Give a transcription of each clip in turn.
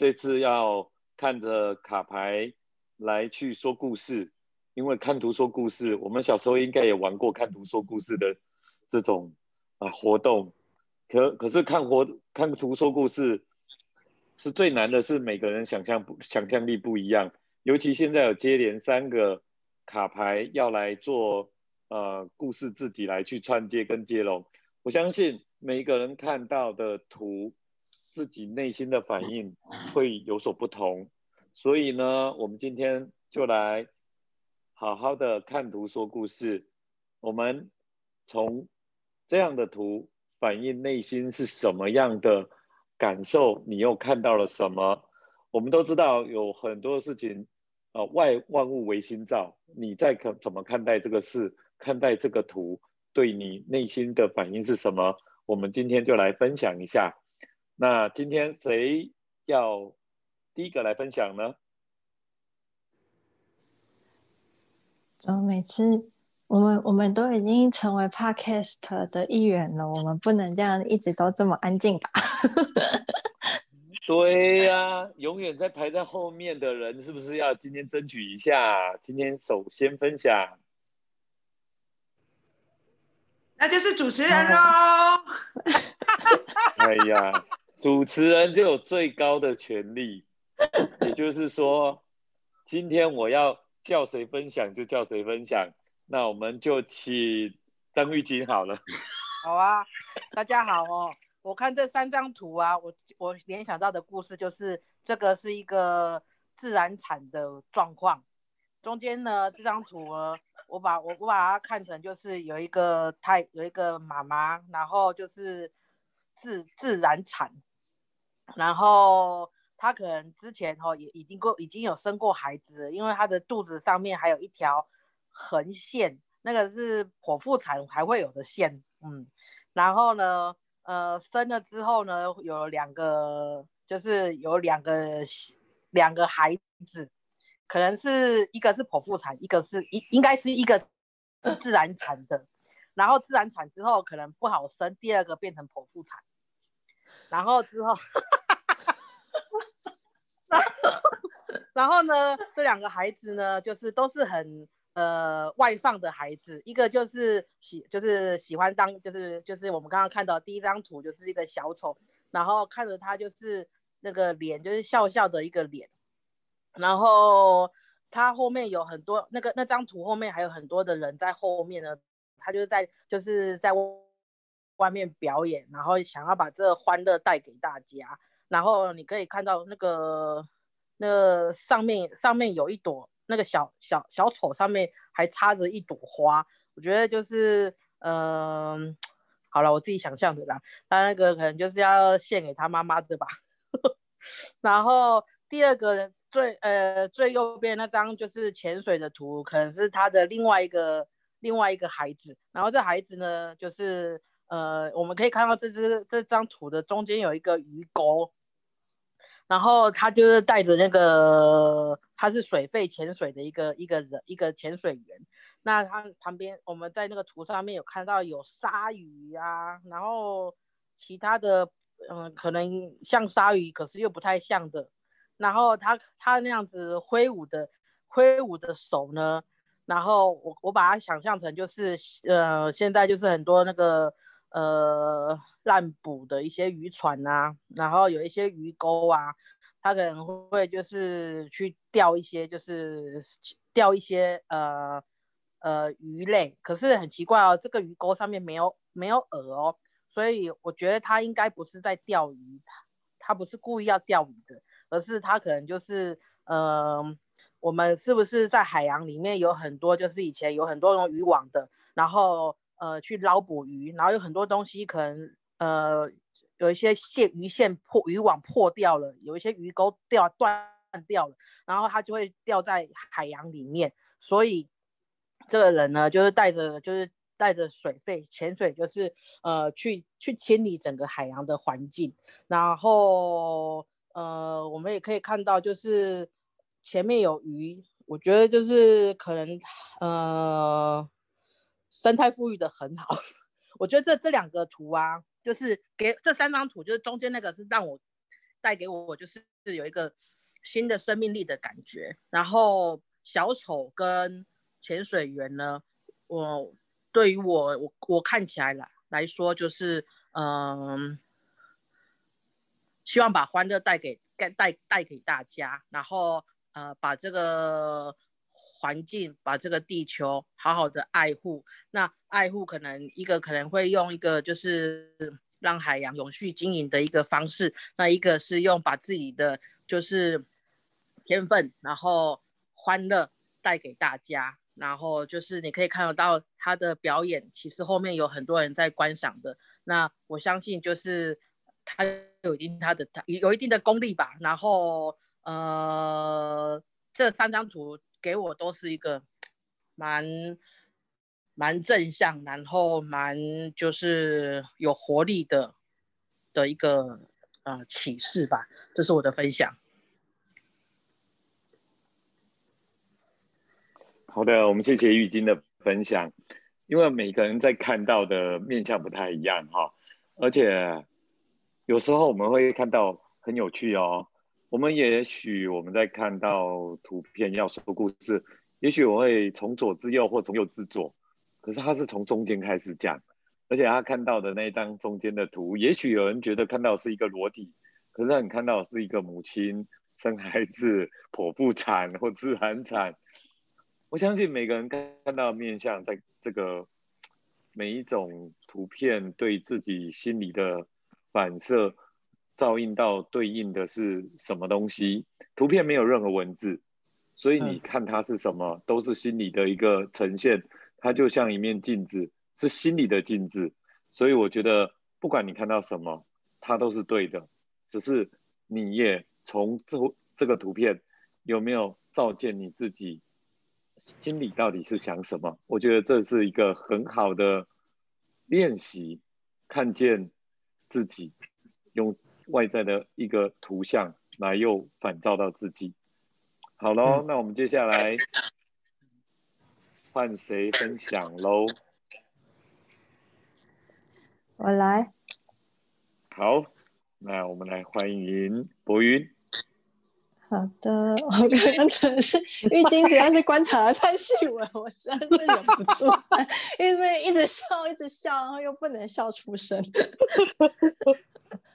这次要看着卡牌来去说故事，因为看图说故事，我们小时候应该也玩过看图说故事的这种啊活动。可可是看活看图说故事是最难的，是每个人想象不想象力不一样，尤其现在有接连三个卡牌要来做呃故事，自己来去串接跟接龙。我相信每一个人看到的图，自己内心的反应会有所不同。所以呢，我们今天就来好好的看图说故事。我们从这样的图。反映内心是什么样的感受？你又看到了什么？我们都知道有很多事情，呃，外万物唯心造。你在看怎么看待这个事？看待这个图，对你内心的反应是什么？我们今天就来分享一下。那今天谁要第一个来分享呢？怎么，每次。我们我们都已经成为 podcast 的一员了，我们不能这样一直都这么安静吧？对呀，永远在排在后面的人，是不是要今天争取一下？今天首先分享，那就是主持人喽。哎呀，主持人就有最高的权利，也就是说，今天我要叫谁分享就叫谁分享。那我们就请张玉锦好了。好啊，大家好哦。我看这三张图啊，我我联想到的故事就是这个是一个自然产的状况。中间呢这张图呢，我把我我把它看成就是有一个太有一个妈妈，然后就是自自然产，然后她可能之前哦也已经过已经有生过孩子，因为她的肚子上面还有一条。横线那个是剖腹产还会有的线，嗯，然后呢，呃，生了之后呢，有两个，就是有两个两个孩子，可能是一个是剖腹产，一个是应应该是一个是自然产的，然后自然产之后可能不好生，第二个变成剖腹产，然后之后，然后然后呢，这两个孩子呢，就是都是很。呃，外放的孩子，一个就是喜，就是喜欢当，就是就是我们刚刚看到第一张图，就是一个小丑，然后看着他就是那个脸，就是笑笑的一个脸，然后他后面有很多那个那张图后面还有很多的人在后面呢，他就是在就是在外面表演，然后想要把这欢乐带给大家，然后你可以看到那个那上面上面有一朵。那个小小小丑上面还插着一朵花，我觉得就是，嗯，好了，我自己想象的啦。他那个可能就是要献给他妈妈的吧。然后第二个最呃最右边那张就是潜水的图，可能是他的另外一个另外一个孩子。然后这孩子呢，就是呃我们可以看到这只这张图的中间有一个鱼钩。然后他就是带着那个，他是水肺潜水的一个一个人，一个潜水员。那他旁边，我们在那个图上面有看到有鲨鱼啊，然后其他的，嗯，可能像鲨鱼，可是又不太像的。然后他他那样子挥舞的挥舞的手呢，然后我我把它想象成就是，呃，现在就是很多那个。呃，滥捕的一些渔船啊，然后有一些鱼钩啊，他可能会就是去钓一些，就是钓一些呃呃鱼类。可是很奇怪哦，这个鱼钩上面没有没有饵哦，所以我觉得他应该不是在钓鱼，他不是故意要钓鱼的，而是他可能就是呃，我们是不是在海洋里面有很多，就是以前有很多种渔网的，然后。呃，去捞捕鱼，然后有很多东西可能，呃，有一些线鱼线破，渔网破掉了，有一些鱼钩掉断掉了，然后它就会掉在海洋里面。所以这个人呢，就是带着，就是带着水费潜水，就是呃，去去清理整个海洋的环境。然后呃，我们也可以看到，就是前面有鱼，我觉得就是可能呃。生态富裕的很好，我觉得这这两个图啊，就是给这三张图，就是中间那个是让我带给我我就是有一个新的生命力的感觉。然后小丑跟潜水员呢，我对于我我我看起来来来说，就是嗯，希望把欢乐带给带带带给大家，然后呃把这个。环境把这个地球好好的爱护，那爱护可能一个可能会用一个就是让海洋永续经营的一个方式，那一个是用把自己的就是天分，然后欢乐带给大家，然后就是你可以看得到他的表演，其实后面有很多人在观赏的。那我相信就是他有一定他的他有一定的功力吧。然后呃这三张图。给我都是一个蛮蛮正向，然后蛮就是有活力的的一个呃启示吧，这是我的分享。好的，我们谢谢玉晶的分享。因为每个人在看到的面相不太一样哈，而且有时候我们会看到很有趣哦。我们也许我们在看到图片要说故事，也许我会从左至右或从右至左，可是他是从中间开始讲，而且他看到的那一张中间的图，也许有人觉得看到是一个裸体，可是你看到是一个母亲生孩子 剖腹产或自然产。我相信每个人看看到面相，在这个每一种图片对自己心里的反射。照应到对应的是什么东西？图片没有任何文字，所以你看它是什么，都是心理的一个呈现。它就像一面镜子，是心理的镜子。所以我觉得，不管你看到什么，它都是对的。只是你也从这这个图片有没有照见你自己心里到底是想什么？我觉得这是一个很好的练习，看见自己用。外在的一个图像来又反照到自己。好喽，那我们接下来换谁分享喽？我来。好，那我们来欢迎博云。好的，我刚刚真的是玉晶实在是观察的太细微，我实在是忍不住，因为一直笑一直笑，然后又不能笑出声。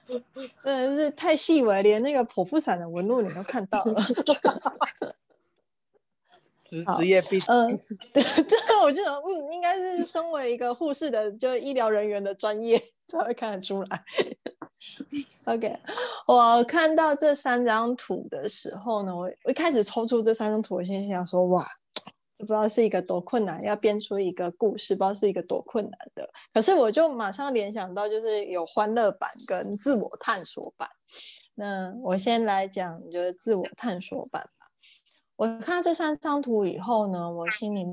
真的是太细微，连那个剖腹产的纹路你都看到了。职 职业病。嗯，对，这个我就得，嗯，应该是身为一个护士的，就医疗人员的专业才会看得出来。OK，我看到这三张图的时候呢，我一开始抽出这三张图，我心想说，哇。不知道是一个多困难，要编出一个故事，不知道是一个多困难的。可是我就马上联想到，就是有欢乐版跟自我探索版。那我先来讲，就是自我探索版吧。我看到这三张图以后呢，我心里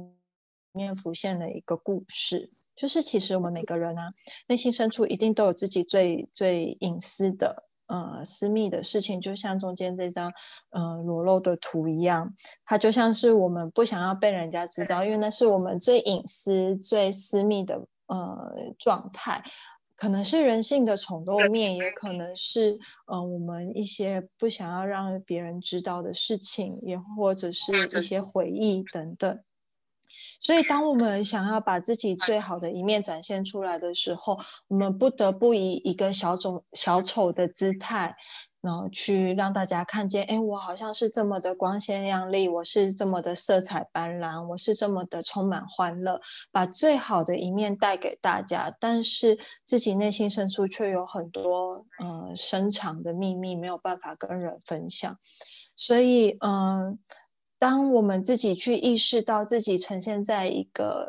面浮现了一个故事，就是其实我们每个人啊，内心深处一定都有自己最最隐私的。呃，私密的事情，就像中间这张呃裸露的图一样，它就像是我们不想要被人家知道，因为那是我们最隐私、最私密的呃状态，可能是人性的丑陋面，也可能是呃我们一些不想要让别人知道的事情，也或者是一些回忆等等。所以，当我们想要把自己最好的一面展现出来的时候，我们不得不以一个小丑、小丑的姿态，然后去让大家看见：哎，我好像是这么的光鲜亮丽，我是这么的色彩斑斓，我是这么的充满欢乐，把最好的一面带给大家。但是，自己内心深处却有很多嗯深藏的秘密，没有办法跟人分享。所以，嗯。当我们自己去意识到自己呈现在一个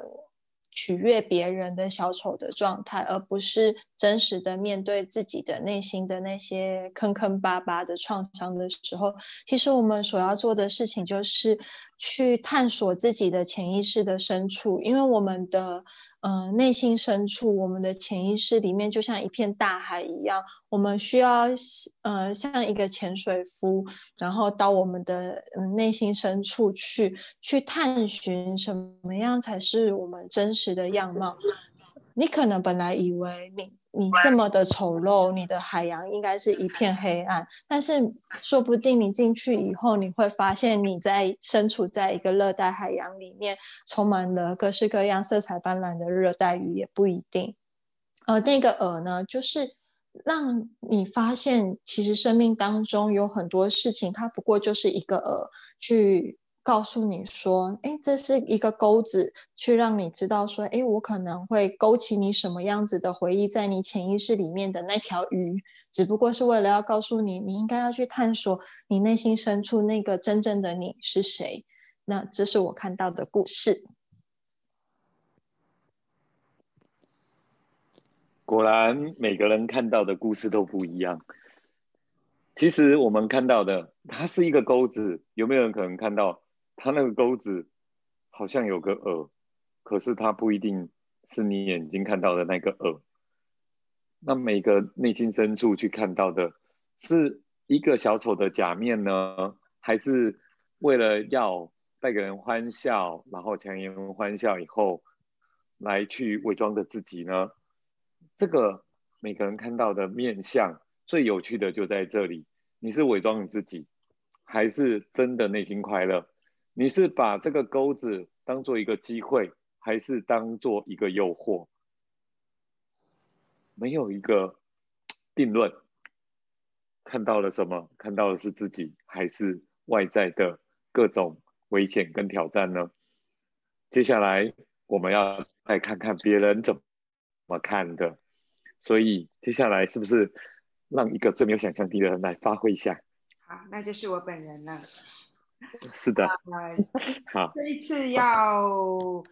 取悦别人的小丑的状态，而不是真实的面对自己的内心的那些坑坑巴巴的创伤的时候，其实我们所要做的事情就是去探索自己的潜意识的深处，因为我们的。嗯，内心深处，我们的潜意识里面就像一片大海一样，我们需要，呃，像一个潜水夫，然后到我们的嗯内心深处去，去探寻什么样才是我们真实的样貌。你可能本来以为你你这么的丑陋，你的海洋应该是一片黑暗。但是说不定你进去以后，你会发现你在身处在一个热带海洋里面，充满了各式各样、色彩斑斓的热带鱼，也不一定。呃，那个饵呢，就是让你发现，其实生命当中有很多事情，它不过就是一个饵去。告诉你说，哎，这是一个钩子，去让你知道说，哎，我可能会勾起你什么样子的回忆，在你潜意识里面的那条鱼，只不过是为了要告诉你，你应该要去探索你内心深处那个真正的你是谁。那这是我看到的故事。果然，每个人看到的故事都不一样。其实我们看到的，它是一个钩子，有没有人可能看到？它那个钩子好像有个耳，可是它不一定是你眼睛看到的那个耳。那每个内心深处去看到的，是一个小丑的假面呢，还是为了要带给人欢笑，然后强颜欢笑以后来去伪装的自己呢？这个每个人看到的面相最有趣的就在这里：你是伪装你自己，还是真的内心快乐？你是把这个钩子当做一个机会，还是当做一个诱惑？没有一个定论。看到了什么？看到的是自己，还是外在的各种危险跟挑战呢？接下来我们要来看看别人怎么看的。所以接下来是不是让一个最没有想象力的人来发挥一下？好，那就是我本人了。是的，好，这一次要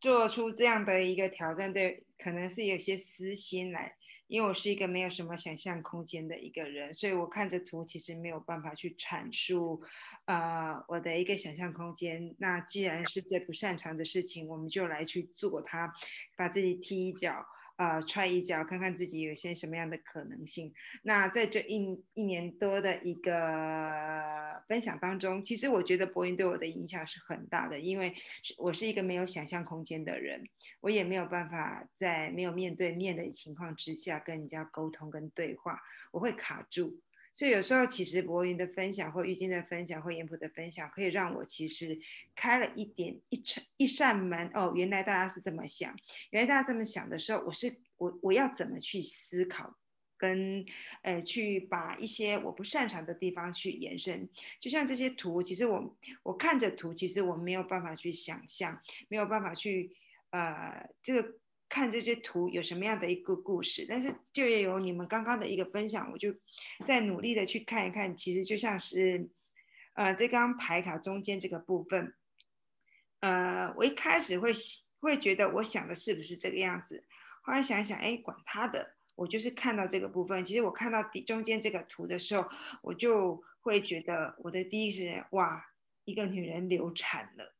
做出这样的一个挑战，对，可能是有些私心来，因为我是一个没有什么想象空间的一个人，所以我看着图其实没有办法去阐述，呃，我的一个想象空间。那既然是最不擅长的事情，我们就来去做它，把自己踢一脚。啊，踹一脚，看看自己有些什么样的可能性。那在这一一年多的一个分享当中，其实我觉得博云对我的影响是很大的，因为我是一个没有想象空间的人，我也没有办法在没有面对面的情况之下跟人家沟通跟对话，我会卡住。所以有时候，其实博云的分享或玉晶的分享或严普的分享，可以让我其实开了一点一扇一扇门哦，原来大家是这么想，原来大家这么想的时候，我是我我要怎么去思考，跟呃去把一些我不擅长的地方去延伸。就像这些图，其实我我看着图，其实我没有办法去想象，没有办法去呃这个。看这些图有什么样的一个故事，但是就也有你们刚刚的一个分享，我就在努力的去看一看。其实就像是，呃，这张牌卡中间这个部分，呃，我一开始会会觉得我想的是不是这个样子，后来想想，哎，管他的，我就是看到这个部分。其实我看到底中间这个图的时候，我就会觉得我的第一是哇，一个女人流产了。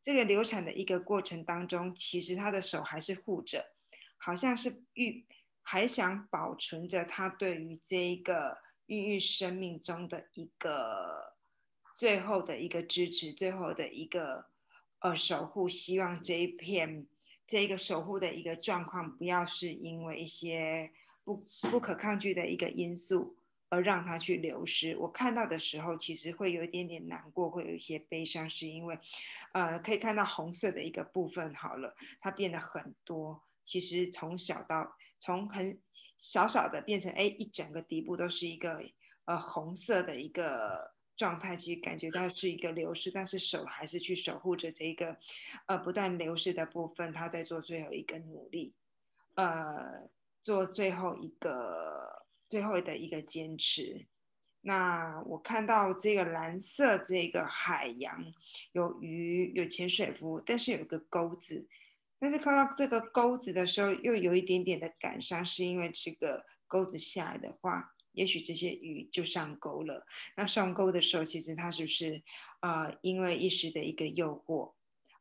这个流产的一个过程当中，其实他的手还是护着，好像是孕，还想保存着他对于这一个孕育生命中的一个最后的一个支持，最后的一个呃守护，希望这一片这一个守护的一个状况，不要是因为一些不不可抗拒的一个因素。而让它去流失，我看到的时候，其实会有一点点难过，会有一些悲伤，是因为，呃，可以看到红色的一个部分好了，它变得很多。其实从小到从很小小的变成哎，一整个底部都是一个呃红色的一个状态，其实感觉到是一个流失，但是手还是去守护着这一个呃不断流失的部分，他在做最后一个努力，呃，做最后一个。最后的一个坚持。那我看到这个蓝色这个海洋有鱼有潜水服，但是有个钩子。但是看到这个钩子的时候，又有一点点的感伤，是因为这个钩子下来的话，也许这些鱼就上钩了。那上钩的时候，其实它是不是啊？因为一时的一个诱惑。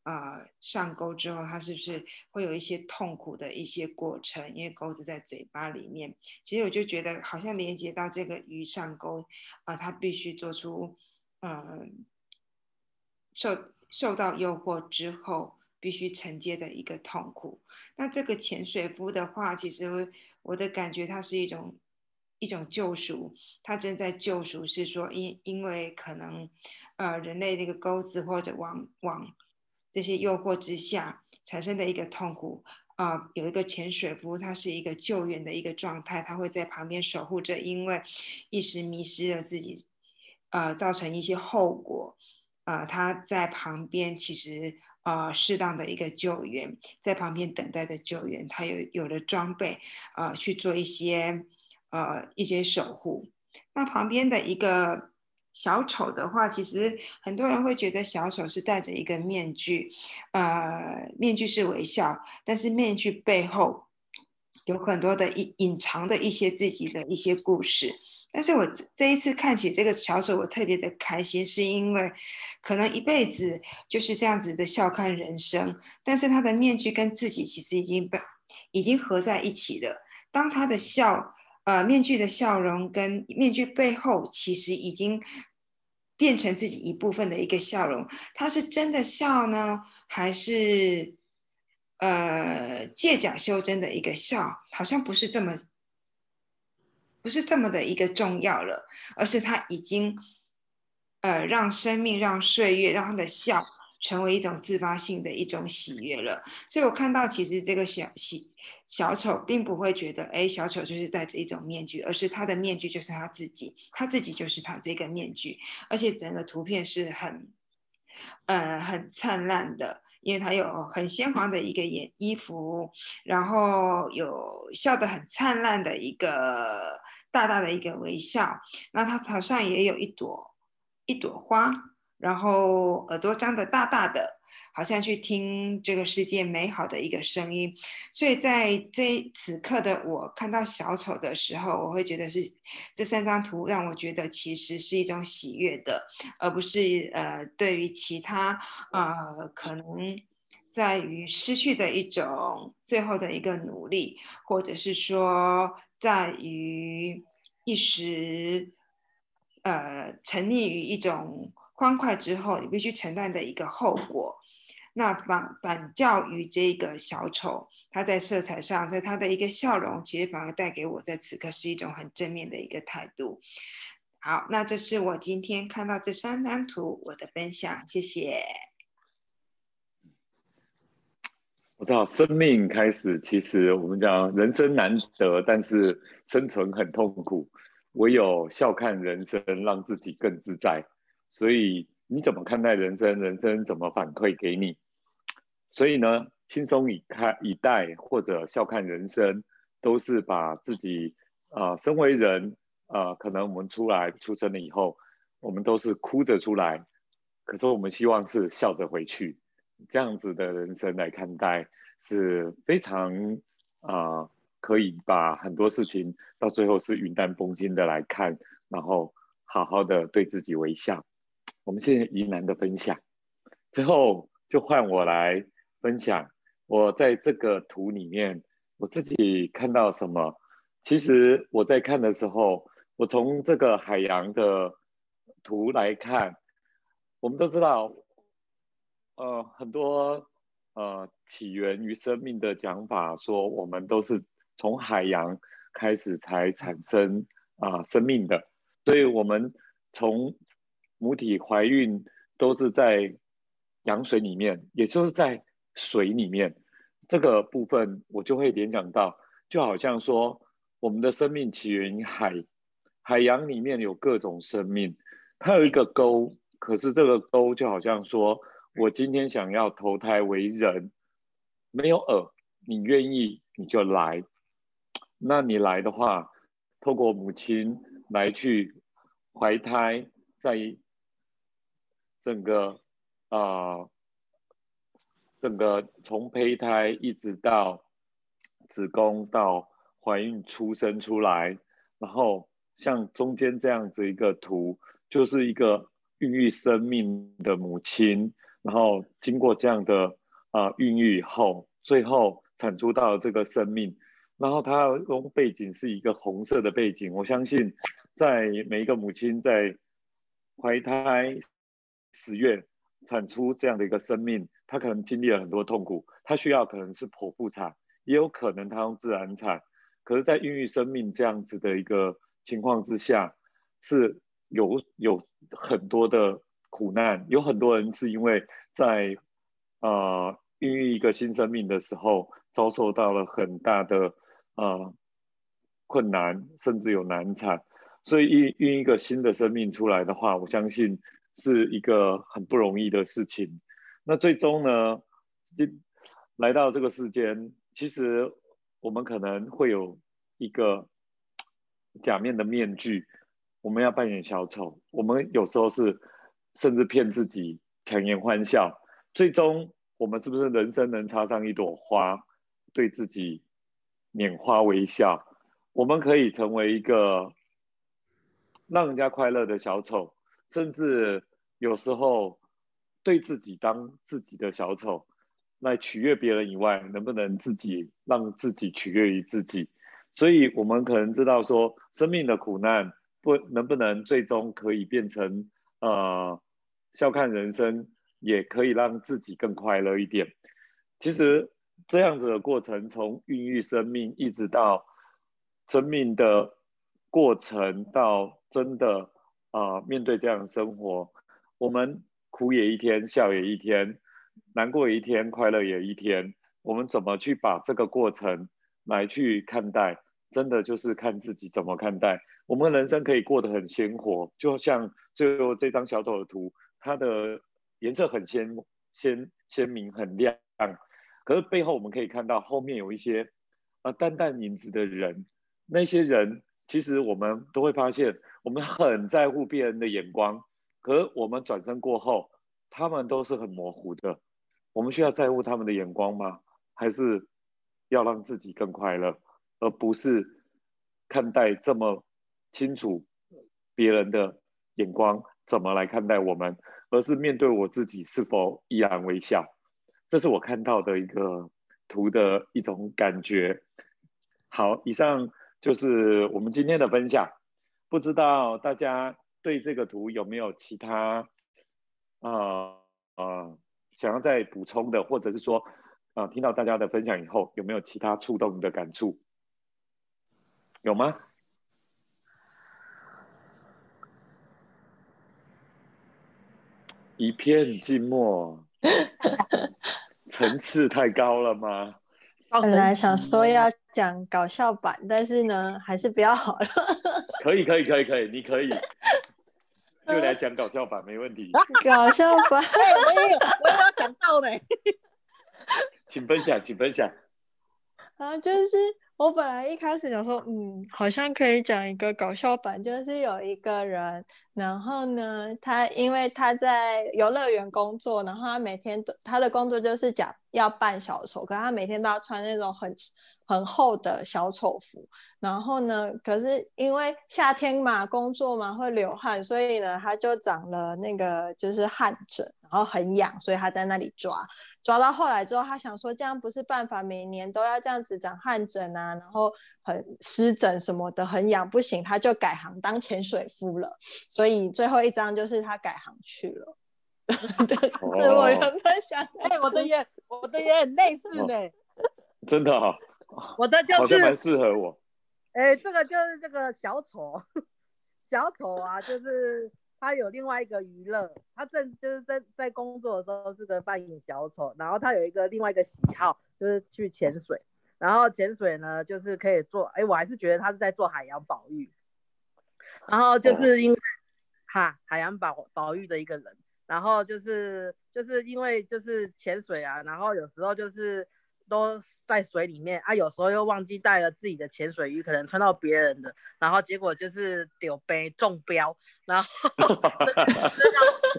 啊，上钩之后，它是不是会有一些痛苦的一些过程？因为钩子在嘴巴里面，其实我就觉得好像连接到这个鱼上钩啊，它必须做出，嗯，受受到诱惑之后，必须承接的一个痛苦。那这个潜水夫的话，其实我的感觉，它是一种一种救赎，它正在救赎，是说因因为可能呃人类那个钩子或者网网这些诱惑之下产生的一个痛苦。啊，有一个潜水夫，他是一个救援的一个状态，他会在旁边守护着，因为一时迷失了自己，呃，造成一些后果，呃，他在旁边其实呃适当的一个救援，在旁边等待的救援，他有有了装备，呃，去做一些呃一些守护，那旁边的一个。小丑的话，其实很多人会觉得小丑是戴着一个面具，呃，面具是微笑，但是面具背后有很多的隐隐藏的一些自己的一些故事。但是我这一次看起这个小丑，我特别的开心，是因为可能一辈子就是这样子的笑看人生，但是他的面具跟自己其实已经被已经合在一起了。当他的笑。呃，面具的笑容跟面具背后，其实已经变成自己一部分的一个笑容。他是真的笑呢，还是呃借假修真的一个笑？好像不是这么，不是这么的一个重要了，而是他已经呃让生命、让岁月、让他的笑。成为一种自发性的一种喜悦了，所以我看到其实这个小喜小丑并不会觉得，哎，小丑就是戴着一种面具，而是他的面具就是他自己，他自己就是他这个面具，而且整个图片是很，呃，很灿烂的，因为他有很鲜黄的一个颜衣服，然后有笑得很灿烂的一个大大的一个微笑，那他头上也有一朵一朵花。然后耳朵张得大大的，好像去听这个世界美好的一个声音。所以在这此刻的我看到小丑的时候，我会觉得是这三张图让我觉得其实是一种喜悦的，而不是呃对于其他呃可能在于失去的一种最后的一个努力，或者是说在于一时呃沉溺于一种。欢快之后，你必须承担的一个后果。那反反教于这个小丑，他在色彩上，在他的一个笑容，其实反而带给我在此刻是一种很正面的一个态度。好，那这是我今天看到这三张图我的分享，谢谢。我知道生命开始，其实我们讲人生难得，但是生存很痛苦，唯有笑看人生，让自己更自在。所以你怎么看待人生？人生怎么反馈给你？所以呢，轻松以看以待或者笑看人生，都是把自己啊，身为人啊，可能我们出来出生了以后，我们都是哭着出来，可是我们希望是笑着回去，这样子的人生来看待是非常啊，可以把很多事情到最后是云淡风轻的来看，然后好好的对自己微笑。我们谢谢疑难的分享，之后就换我来分享。我在这个图里面，我自己看到什么？其实我在看的时候，我从这个海洋的图来看，我们都知道，呃，很多呃起源于生命的讲法，说我们都是从海洋开始才产生啊生命的，所以我们从母体怀孕都是在羊水里面，也就是在水里面。这个部分我就会联想到，就好像说我们的生命起源于海，海洋里面有各种生命，它有一个沟，可是这个沟就好像说我今天想要投胎为人，没有耳，你愿意你就来，那你来的话，透过母亲来去怀胎，在。整个啊，整个从胚胎一直到子宫到怀孕出生出来，然后像中间这样子一个图，就是一个孕育生命的母亲，然后经过这样的啊孕育以后，最后产出到这个生命，然后它用背景是一个红色的背景，我相信在每一个母亲在怀胎。十月产出这样的一个生命，他可能经历了很多痛苦，他需要可能是剖腹产，也有可能他用自然产。可是，在孕育生命这样子的一个情况之下，是有有很多的苦难，有很多人是因为在呃孕育一个新生命的时候，遭受到了很大的呃困难，甚至有难产。所以孕孕一个新的生命出来的话，我相信是一个很不容易的事情。那最终呢，就来到这个世间，其实我们可能会有一个假面的面具，我们要扮演小丑。我们有时候是甚至骗自己，强颜欢笑。最终，我们是不是人生能插上一朵花，对自己拈花微笑？我们可以成为一个。让人家快乐的小丑，甚至有时候对自己当自己的小丑，来取悦别人以外，能不能自己让自己取悦于自己？所以，我们可能知道说，生命的苦难不能不能最终可以变成呃笑看人生，也可以让自己更快乐一点。其实这样子的过程，从孕育生命一直到生命的。过程到真的啊，面对这样的生活，我们苦也一天，笑也一天，难过一天，快乐也一天。我们怎么去把这个过程来去看待？真的就是看自己怎么看待。我们人生可以过得很鲜活，就像最后这张小丑的图，它的颜色很鲜鲜鲜明，很亮。可是背后我们可以看到，后面有一些啊淡淡影子的人，那些人。其实我们都会发现，我们很在乎别人的眼光，可我们转身过后，他们都是很模糊的。我们需要在乎他们的眼光吗？还是要让自己更快乐，而不是看待这么清楚别人的眼光怎么来看待我们，而是面对我自己是否依然微笑？这是我看到的一个图的一种感觉。好，以上。就是我们今天的分享，不知道大家对这个图有没有其他啊啊想要再补充的，或者是说啊听到大家的分享以后有没有其他触动的感触？有吗？一片静默，层次太高了吗？本来想说要讲搞笑版，但是呢，还是不要好了。可以，可以，可以，可以，你可以 就来讲搞笑版，没问题。搞笑版，我也有，我也有想到呢。请分享，请分享。啊，就是。我本来一开始想说，嗯，好像可以讲一个搞笑版，就是有一个人，然后呢，他因为他在游乐园工作，然后他每天都他的工作就是讲要扮小丑，可他每天都要穿那种很。很厚的小丑服，然后呢，可是因为夏天嘛，工作嘛会流汗，所以呢，他就长了那个就是汗疹，然后很痒，所以他在那里抓，抓到后来之后，他想说这样不是办法，每年都要这样子长汗疹啊，然后很湿疹什么的，很痒，不行，他就改行当潜水夫了。所以最后一张就是他改行去了。对，这我原本想，哎，我的也，我的也很类似呢，真的啊。我的就是好像蛮适合我。哎，这个就是这个小丑，小丑啊，就是他有另外一个娱乐，他正就是在在工作的时候是个扮演小丑，然后他有一个另外一个喜好就是去潜水，然后潜水呢就是可以做，哎，我还是觉得他是在做海洋保育，然后就是因为哈海洋保保育的一个人，然后就是就是因为就是潜水啊，然后有时候就是。都在水里面啊，有时候又忘记带了自己的潜水衣，可能穿到别人的，然后结果就是丢杯中标，然后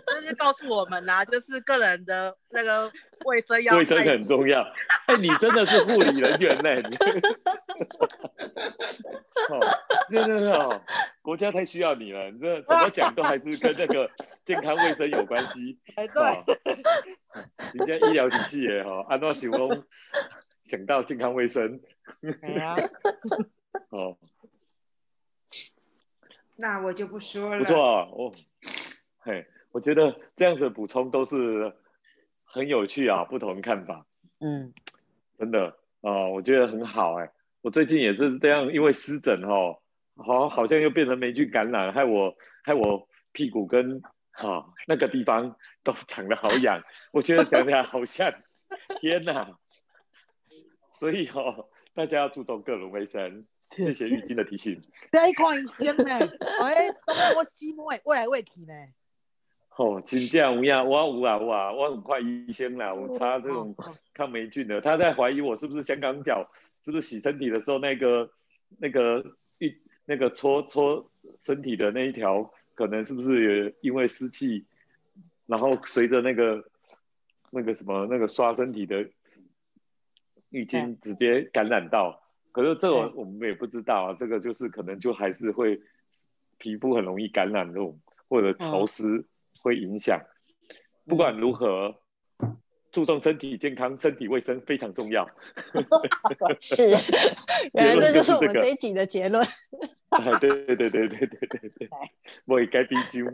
这是告诉我们呐，就是个人的那个卫生要卫生很重要。哎，你真的是护理人员呢，哦，真的是哦，国家太需要你了，你这怎么讲都还是跟那个健康卫生有关系。哎，对。人家医疗体系也好，按照形容讲到健康卫生，哦，那我就不说了。不错啊，哦，嘿，我觉得这样子补充都是很有趣啊，不同看法，嗯，真的哦，我觉得很好哎。我最近也是这样，因为湿疹哦，好好像又变成霉菌感染，害我害我屁股跟哈那个地方都长得好痒，我觉得讲起来好像，天哪！所以哦，大家要注重个人卫生。谢谢玉晶的提醒。在看医生呢，哎，我心喂喂来喂去呢。哦，请假无呀，我有啊，我啊，我很快医生啦，我擦这种抗霉菌的。他在怀疑我是不是香港脚，是不是洗身体的时候那个那个一那个搓搓身体的那一条，可能是不是也因为湿气，然后随着那个那个什么那个刷身体的已经直接感染到。可是这个我们也不知道啊，这个就是可能就还是会皮肤很容易感染那种或者潮湿。会影响，不管如何，注重身体健康、身体卫生非常重要。是，原来这就是我们这一集的结论。对对对对对对对对，我也该逼究。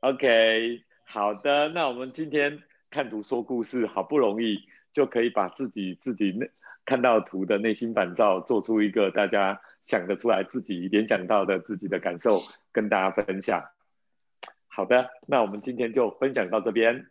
OK，好的，那我们今天看图说故事，好不容易就可以把自己自己那看到图的内心反照，做出一个大家。想得出来自己联想到的自己的感受跟大家分享。好的，那我们今天就分享到这边。